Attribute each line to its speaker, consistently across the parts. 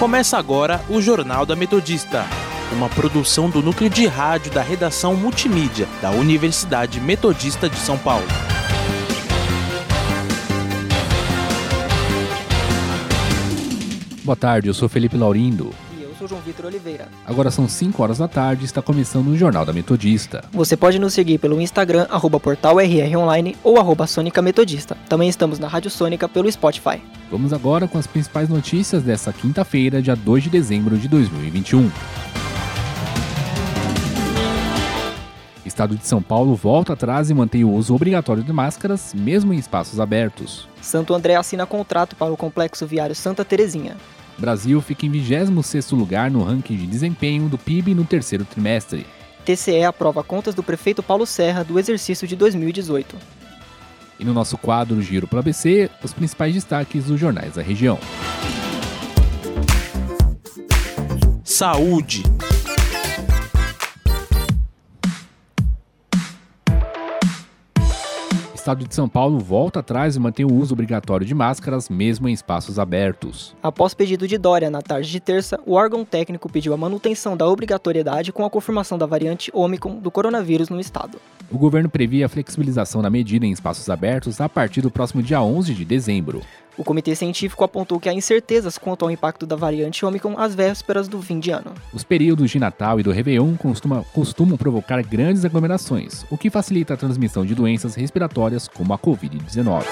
Speaker 1: Começa agora o Jornal da Metodista, uma produção do núcleo de rádio da redação multimídia da Universidade Metodista de São Paulo.
Speaker 2: Boa tarde, eu sou Felipe Laurindo.
Speaker 3: Sou João Vitor Oliveira.
Speaker 2: Agora são 5 horas da tarde e está começando o Jornal da Metodista.
Speaker 3: Você pode nos seguir pelo Instagram, arroba Online ou arroba Sônica Metodista. Também estamos na Rádio Sônica pelo Spotify.
Speaker 2: Vamos agora com as principais notícias dessa quinta-feira, dia 2 de dezembro de 2021. Estado de São Paulo volta atrás e mantém o uso obrigatório de máscaras, mesmo em espaços abertos.
Speaker 3: Santo André assina contrato para o complexo viário Santa Terezinha.
Speaker 2: Brasil fica em 26º lugar no ranking de desempenho do PIB no terceiro trimestre.
Speaker 3: TCE aprova contas do prefeito Paulo Serra do exercício de 2018.
Speaker 2: E no nosso quadro Giro para ABC, os principais destaques dos jornais da região.
Speaker 1: Saúde.
Speaker 2: Estado de São Paulo volta atrás e mantém o uso obrigatório de máscaras, mesmo em espaços abertos.
Speaker 3: Após pedido de Dória na tarde de terça, o órgão técnico pediu a manutenção da obrigatoriedade com a confirmação da variante Ômicron do coronavírus no estado.
Speaker 2: O governo previa a flexibilização da medida em espaços abertos a partir do próximo dia 11 de dezembro.
Speaker 3: O comitê científico apontou que há incertezas quanto ao impacto da variante Ômicron às vésperas do fim de ano.
Speaker 2: Os períodos de Natal e do Réveillon costuma, costumam provocar grandes aglomerações, o que facilita a transmissão de doenças respiratórias como a Covid-19.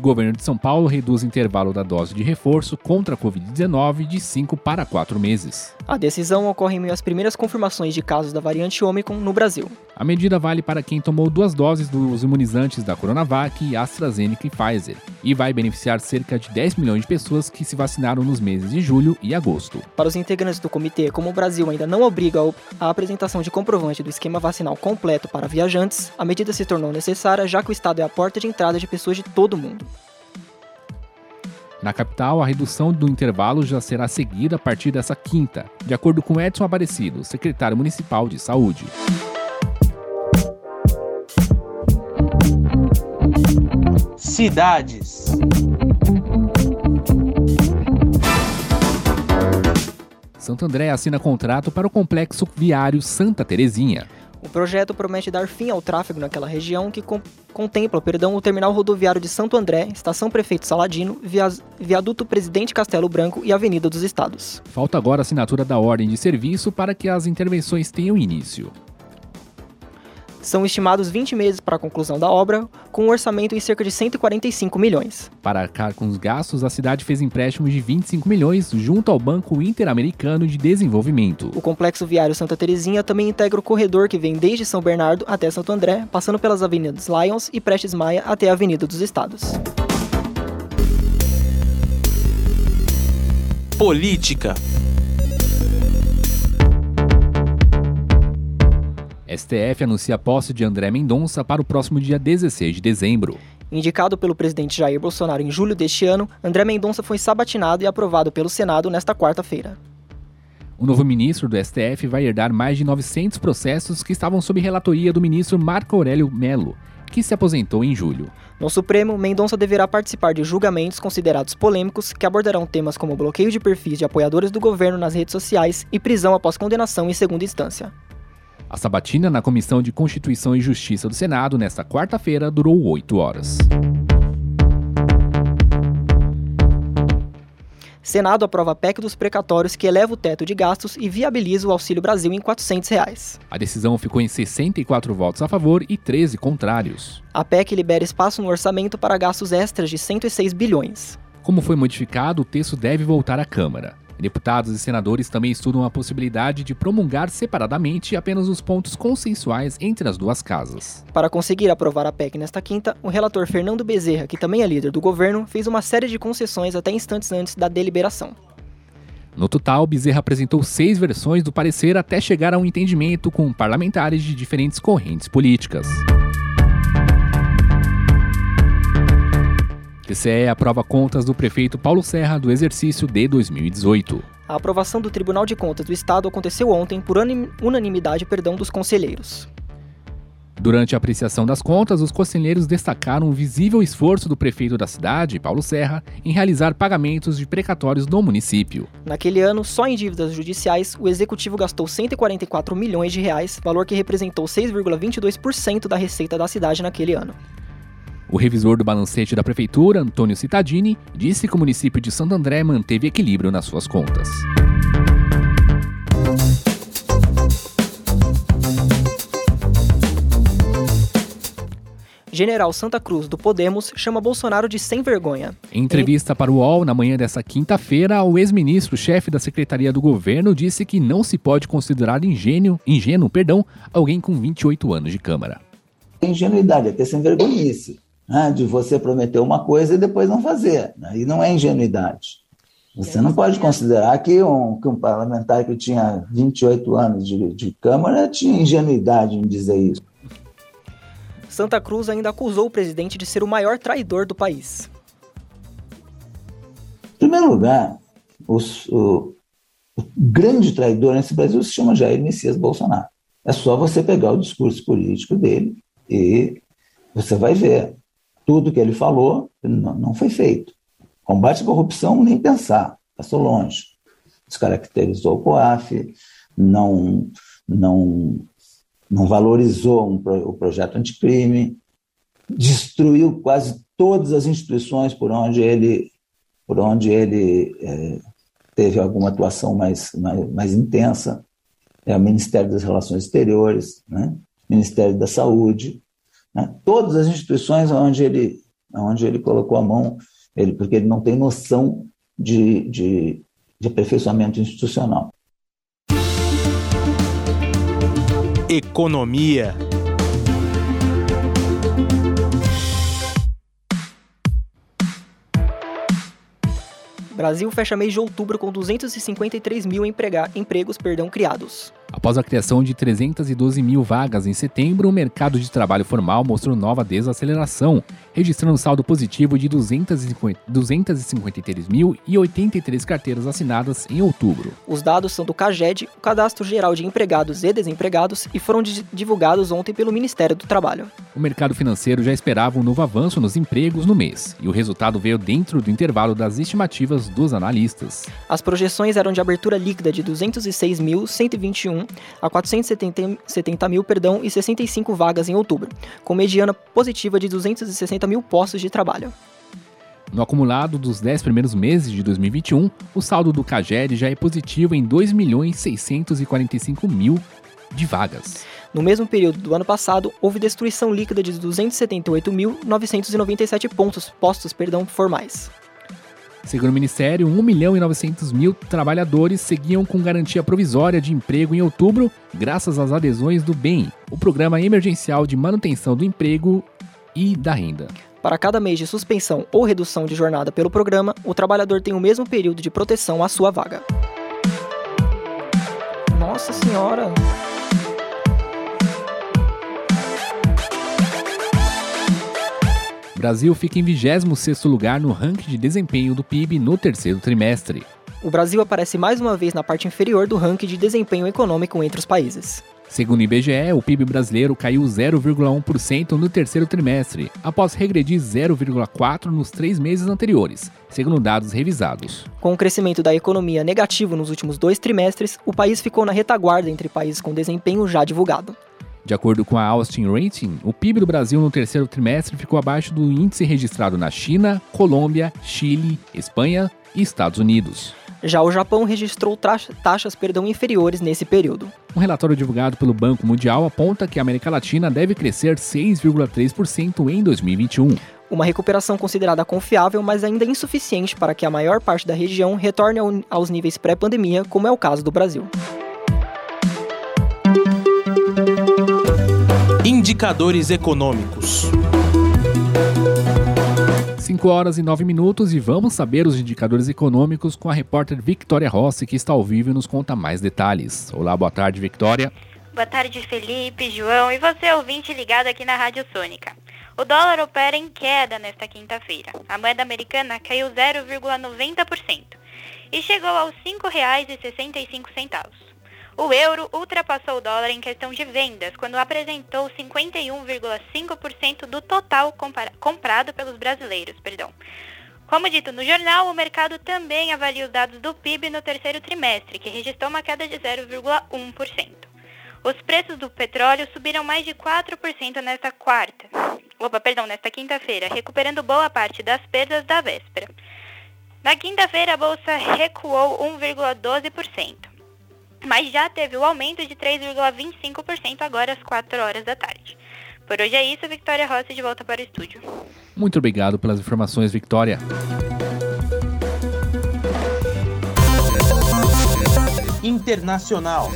Speaker 2: Governo de São Paulo reduz o intervalo da dose de reforço contra a Covid-19 de 5 para 4 meses.
Speaker 3: A decisão ocorre em meio às primeiras confirmações de casos da variante Ômicron no Brasil.
Speaker 2: A medida vale para quem tomou duas doses dos imunizantes da Coronavac, AstraZeneca e Pfizer, e vai beneficiar cerca de 10 milhões de pessoas que se vacinaram nos meses de julho e agosto.
Speaker 3: Para os integrantes do comitê, como o Brasil ainda não obriga a apresentação de comprovante do esquema vacinal completo para viajantes, a medida se tornou necessária já que o estado é a porta de entrada de pessoas de todo o mundo.
Speaker 2: Na capital, a redução do intervalo já será seguida a partir dessa quinta, de acordo com Edson Aparecido, secretário municipal de saúde.
Speaker 1: Cidades.
Speaker 2: Santo André assina contrato para o complexo viário Santa Terezinha.
Speaker 3: O projeto promete dar fim ao tráfego naquela região que com, contempla perdão, o terminal rodoviário de Santo André, Estação Prefeito Saladino, via, Viaduto Presidente Castelo Branco e Avenida dos Estados.
Speaker 2: Falta agora a assinatura da ordem de serviço para que as intervenções tenham início.
Speaker 3: São estimados 20 meses para a conclusão da obra, com um orçamento em cerca de 145 milhões.
Speaker 2: Para arcar com os gastos, a cidade fez empréstimos de 25 milhões junto ao Banco Interamericano de Desenvolvimento.
Speaker 3: O complexo viário Santa Terezinha também integra o corredor que vem desde São Bernardo até Santo André, passando pelas avenidas Lions e Prestes Maia até a Avenida dos Estados.
Speaker 1: Política.
Speaker 2: STF anuncia a posse de André Mendonça para o próximo dia 16 de dezembro.
Speaker 3: Indicado pelo presidente Jair Bolsonaro em julho deste ano, André Mendonça foi sabatinado e aprovado pelo Senado nesta quarta-feira.
Speaker 2: O novo ministro do STF vai herdar mais de 900 processos que estavam sob relatoria do ministro Marco Aurélio Melo, que se aposentou em julho.
Speaker 3: No Supremo, Mendonça deverá participar de julgamentos considerados polêmicos que abordarão temas como bloqueio de perfis de apoiadores do governo nas redes sociais e prisão após condenação em segunda instância.
Speaker 2: A sabatina na Comissão de Constituição e Justiça do Senado nesta quarta-feira durou oito horas.
Speaker 3: Senado aprova a PEC dos precatórios que eleva o teto de gastos e viabiliza o Auxílio Brasil em 400 reais.
Speaker 2: A decisão ficou em 64 votos a favor e 13 contrários.
Speaker 3: A PEC libera espaço no orçamento para gastos extras de 106 bilhões.
Speaker 2: Como foi modificado, o texto deve voltar à Câmara. Deputados e senadores também estudam a possibilidade de promulgar separadamente apenas os pontos consensuais entre as duas casas.
Speaker 3: Para conseguir aprovar a PEC nesta quinta, o relator Fernando Bezerra, que também é líder do governo, fez uma série de concessões até instantes antes da deliberação.
Speaker 2: No total, Bezerra apresentou seis versões do parecer até chegar a um entendimento com parlamentares de diferentes correntes políticas. TCE aprova contas do prefeito Paulo Serra do exercício de 2018.
Speaker 3: A aprovação do Tribunal de Contas do Estado aconteceu ontem por unanimidade perdão, dos conselheiros.
Speaker 2: Durante a apreciação das contas, os conselheiros destacaram o visível esforço do prefeito da cidade, Paulo Serra, em realizar pagamentos de precatórios no município.
Speaker 3: Naquele ano, só em dívidas judiciais, o executivo gastou 144 milhões de reais, valor que representou 6,22% da receita da cidade naquele ano.
Speaker 2: O revisor do balancete da prefeitura, Antônio Cittadini, disse que o município de Santo André manteve equilíbrio nas suas contas.
Speaker 3: General Santa Cruz, do Podemos, chama Bolsonaro de sem vergonha.
Speaker 2: Em entrevista para o UOL, na manhã dessa quinta-feira, o ex-ministro-chefe da Secretaria do Governo disse que não se pode considerar ingênuo, ingênuo perdão, alguém com 28 anos de Câmara.
Speaker 4: Ingenuidade, é ter sem vergonhice, né? de você prometer uma coisa e depois não fazer. Né? E não é ingenuidade. Você não pode considerar que um, que um parlamentar que tinha 28 anos de, de Câmara tinha ingenuidade em dizer isso.
Speaker 3: Santa Cruz ainda acusou o presidente de ser o maior traidor do país.
Speaker 4: Em primeiro lugar, os, o, o, grande traidor nesse Brasil se chama Jair Messias Bolsonaro. É só você pegar o discurso político dele e você vai ver. Tudo que ele falou não, foi feito. Combate à corrupção, nem pensar, passou longe. Descaracterizou o COAF, não, não não valorizou um, o projeto anticrime, destruiu quase todas as instituições por onde ele, por onde ele é, teve alguma atuação mais, mais, mais, intensa. É o Ministério das Relações Exteriores, né? Ministério da Saúde, né? todas as instituições onde ele, onde ele colocou a mão, ele, porque ele não tem noção de, de, de aperfeiçoamento institucional.
Speaker 1: Economia.
Speaker 3: Brasil fecha mês de outubro com 253 mil empregos perdão, criados.
Speaker 2: Após a criação de 312 mil vagas em setembro, o mercado de trabalho formal mostrou nova desaceleração, registrando saldo positivo de 253.083 carteiras assinadas em outubro.
Speaker 3: Os dados são do CAGED, o Cadastro Geral de Empregados e Desempregados, e foram divulgados ontem pelo Ministério do Trabalho.
Speaker 2: O mercado financeiro já esperava um novo avanço nos empregos no mês, e o resultado veio dentro do intervalo das estimativas dos analistas.
Speaker 3: As projeções eram de abertura líquida de 206.121 a 470 mil perdão, e 65 vagas em outubro, com mediana positiva de 260 mil postos de trabalho.
Speaker 2: No acumulado dos 10 primeiros meses de 2021, o saldo do CAGED já é positivo em 2 milhões 645 mil de vagas.
Speaker 3: No mesmo período do ano passado, houve destruição líquida de 278.997 pontos, postos perdão, formais.
Speaker 2: Segundo o Ministério, 1 milhão e 900 mil trabalhadores seguiam com garantia provisória de emprego em outubro, graças às adesões do BEM, o Programa Emergencial de Manutenção do Emprego e da Renda.
Speaker 3: Para cada mês de suspensão ou redução de jornada pelo programa, o trabalhador tem o mesmo período de proteção à sua vaga. Nossa Senhora!
Speaker 2: Brasil fica em 26º lugar no ranking de desempenho do PIB no terceiro trimestre.
Speaker 3: O Brasil aparece mais uma vez na parte inferior do ranking de desempenho econômico entre os países.
Speaker 2: Segundo o IBGE, o PIB brasileiro caiu 0,1% no terceiro trimestre, após regredir 0,4% nos três meses anteriores, segundo dados revisados.
Speaker 3: Com o crescimento da economia negativo nos últimos dois trimestres, o país ficou na retaguarda entre países com desempenho já divulgado.
Speaker 2: De acordo com a Austin Rating, o PIB do Brasil no terceiro trimestre ficou abaixo do índice registrado na China, Colômbia, Chile, Espanha e Estados Unidos.
Speaker 3: Já o Japão registrou taxas perdão, inferiores nesse período.
Speaker 2: Um relatório divulgado pelo Banco Mundial aponta que a América Latina deve crescer 6,3% em 2021.
Speaker 3: Uma recuperação considerada confiável, mas ainda insuficiente para que a maior parte da região retorne aos níveis pré-pandemia, como é o caso do Brasil.
Speaker 1: Indicadores econômicos.
Speaker 2: 5 horas e 9 minutos e vamos saber os indicadores econômicos com a repórter Victoria Rossi, que está ao vivo e nos conta mais detalhes. Olá, boa tarde, Victoria.
Speaker 5: Boa tarde, Felipe, João e você, ouvinte ligado aqui na Rádio Sônica. O dólar opera em queda nesta quinta-feira. A moeda americana caiu 0,90% e chegou aos R$ 5,65. O euro ultrapassou o dólar em questão de vendas, quando apresentou 51,5% do total comprado pelos brasileiros. Perdão. Como dito no jornal, o mercado também avalia os dados do PIB no terceiro trimestre, que registrou uma queda de 0,1%. Os preços do petróleo subiram mais de 4% nesta quarta. Opa, perdão, nesta quinta-feira, recuperando boa parte das perdas da véspera. Na quinta-feira, a bolsa recuou 1,12%, mas já teve o aumento de 3,25% agora às 4 horas da tarde. Por hoje é isso, Victoria Rossi de volta para o estúdio.
Speaker 2: Muito obrigado pelas informações, Victoria.
Speaker 1: Internacional.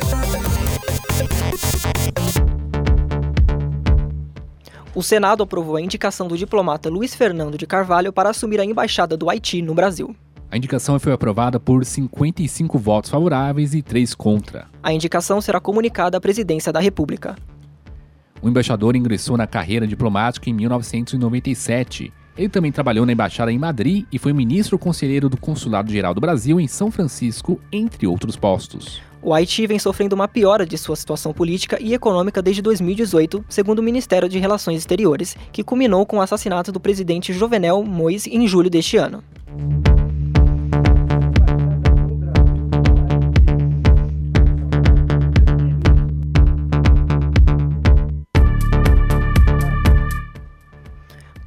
Speaker 3: O Senado aprovou a indicação do diplomata Luiz Fernando de Carvalho para assumir a embaixada do Haiti no Brasil.
Speaker 2: A indicação foi aprovada por 55 votos favoráveis e 3 contra.
Speaker 3: A indicação será comunicada à Presidência da República.
Speaker 2: O embaixador ingressou na carreira diplomática em 1997. Ele também trabalhou na embaixada em Madrid e foi ministro conselheiro do Consulado Geral do Brasil em São Francisco, entre outros postos.
Speaker 3: O Haiti vem sofrendo uma piora de sua situação política e econômica desde 2018, segundo o Ministério de Relações Exteriores, que culminou com o assassinato do presidente Jovenel Moïse em julho deste ano.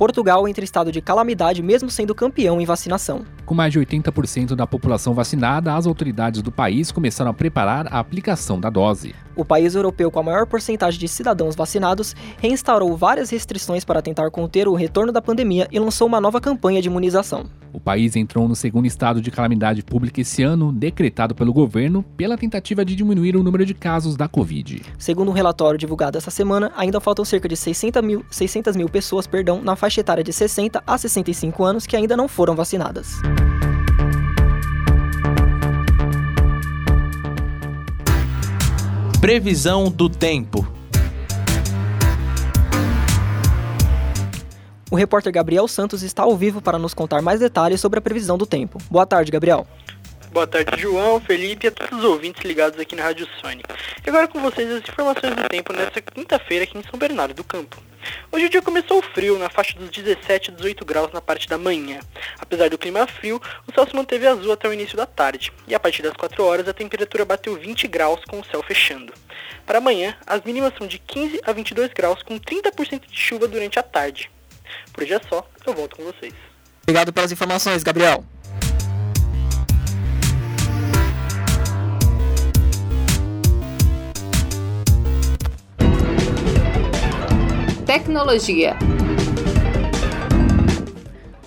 Speaker 3: Portugal entra em estado de calamidade mesmo sendo campeão em vacinação.
Speaker 2: Com mais de 80% da população vacinada, as autoridades do país começaram a preparar a aplicação da dose.
Speaker 3: O país europeu com a maior porcentagem de cidadãos vacinados reinstaurou várias restrições para tentar conter o retorno da pandemia e lançou uma nova campanha de imunização.
Speaker 2: O país entrou no segundo estado de calamidade pública esse ano, decretado pelo governo pela tentativa de diminuir o número de casos da Covid.
Speaker 3: Segundo um relatório divulgado essa semana, ainda faltam cerca de 600 mil, 600 mil pessoas perdão, na faixa etária de 60 a 65 anos que ainda não foram vacinadas.
Speaker 1: Previsão do tempo.
Speaker 3: O repórter Gabriel Santos está ao vivo para nos contar mais detalhes sobre a previsão do tempo. Boa tarde, Gabriel.
Speaker 6: Boa tarde, João, Felipe e a todos os ouvintes ligados aqui na Rádio Sônica. E agora com vocês as informações do tempo nesta quinta-feira aqui em São Bernardo do Campo. Hoje o dia começou frio, na faixa dos 17 a 18 graus na parte da manhã. Apesar do clima frio, o céu se manteve azul até o início da tarde, e a partir das 4 horas a temperatura bateu 20 graus com o céu fechando. Para amanhã, as mínimas são de 15 a 22 graus com 30% de chuva durante a tarde. Por hoje é só, eu volto com vocês.
Speaker 3: Obrigado pelas informações, Gabriel.
Speaker 7: Tecnologia.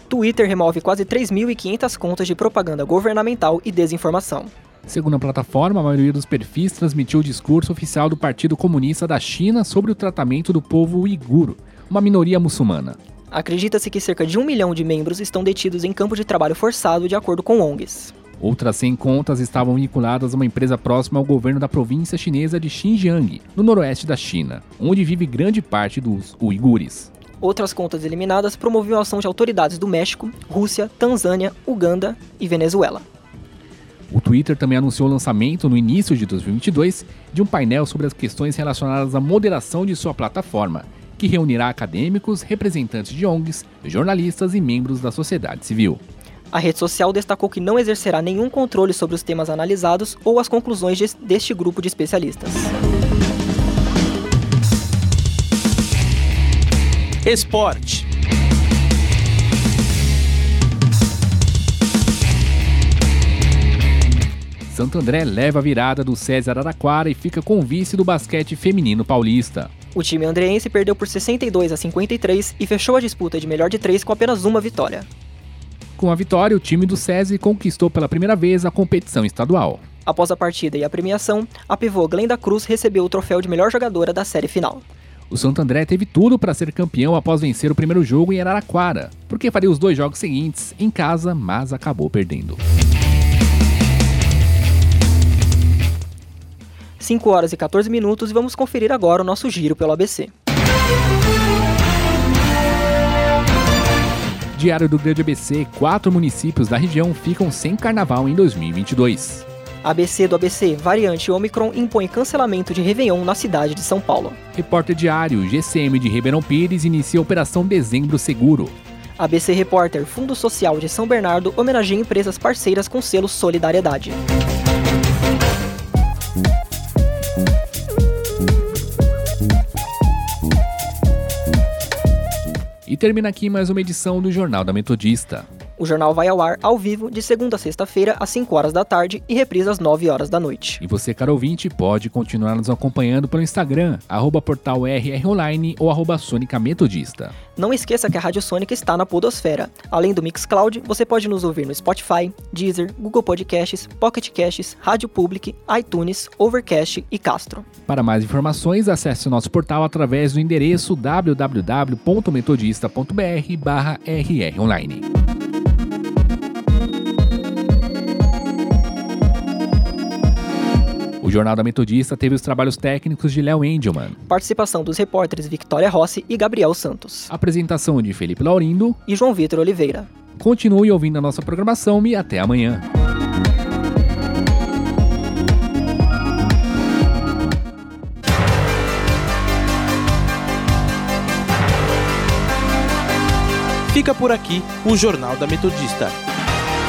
Speaker 3: Twitter remove quase 3.500 contas de propaganda governamental e desinformação.
Speaker 2: Segundo a plataforma, a maioria dos perfis transmitiu o discurso oficial do Partido Comunista da China sobre o tratamento do povo uiguro, uma minoria muçulmana.
Speaker 3: Acredita-se que cerca de um milhão de membros estão detidos em campo de trabalho forçado, de acordo com ONGs.
Speaker 2: Outras 100 contas estavam vinculadas a uma empresa próxima ao governo da província chinesa de Xinjiang, no noroeste da China, onde vive grande parte dos uigures.
Speaker 3: Outras contas eliminadas promoviam a ação de autoridades do México, Rússia, Tanzânia, Uganda e Venezuela.
Speaker 2: O Twitter também anunciou o lançamento, no início de 2022, de um painel sobre as questões relacionadas à moderação de sua plataforma, que reunirá acadêmicos, representantes de ONGs, jornalistas e membros da sociedade civil.
Speaker 3: A rede social destacou que não exercerá nenhum controle sobre os temas analisados ou as conclusões deste grupo de especialistas.
Speaker 1: Esporte.
Speaker 2: Santo André leva a virada do César Araquara e fica com o vice do basquete feminino paulista.
Speaker 3: O time andreense perdeu por 62 a 53 e fechou a disputa de melhor de três com apenas uma vitória.
Speaker 2: Com a vitória, o time do SESI conquistou pela primeira vez a competição estadual.
Speaker 3: Após a partida e a premiação, a pivô Glenda Cruz recebeu o troféu de melhor jogadora da série final.
Speaker 2: O Santo André teve tudo para ser campeão após vencer o primeiro jogo em Araraquara, porque faria os dois jogos seguintes em casa, mas acabou perdendo.
Speaker 3: 5 horas e 14 minutos e vamos conferir agora o nosso giro pelo ABC.
Speaker 2: Diário do Grande ABC, quatro municípios da região ficam sem carnaval em 2022.
Speaker 3: ABC do ABC, variante Omicron, impõe cancelamento de Réveillon na cidade de São Paulo.
Speaker 2: Repórter Diário, GCM de Ribeirão Pires inicia a Operação Dezembro Seguro.
Speaker 3: ABC Repórter, Fundo Social de São Bernardo homenageia empresas parceiras com selo Solidariedade.
Speaker 2: Termina aqui mais uma edição do Jornal da Metodista.
Speaker 3: O jornal vai ao ar ao vivo de segunda a sexta-feira, às 5 horas da tarde e reprisa às 9 horas da noite.
Speaker 2: E você, caro ouvinte, pode continuar nos acompanhando pelo Instagram, arroba portal RRonline ou arroba Sônica Metodista.
Speaker 3: Não esqueça que a Rádio Sônica está na Podosfera. Além do Mixcloud, você pode nos ouvir no Spotify, Deezer, Google Podcasts, Pocket Casts, Rádio Public, iTunes, Overcast e Castro.
Speaker 2: Para mais informações, acesse o nosso portal através do endereço www.metodista.br O Jornal da Metodista teve os trabalhos técnicos de Léo Endelman.
Speaker 3: Participação dos repórteres Victoria Rossi e Gabriel Santos.
Speaker 2: Apresentação de Felipe Laurindo
Speaker 3: e João Vitor Oliveira.
Speaker 2: Continue ouvindo a nossa programação e até amanhã.
Speaker 1: Fica por aqui o Jornal da Metodista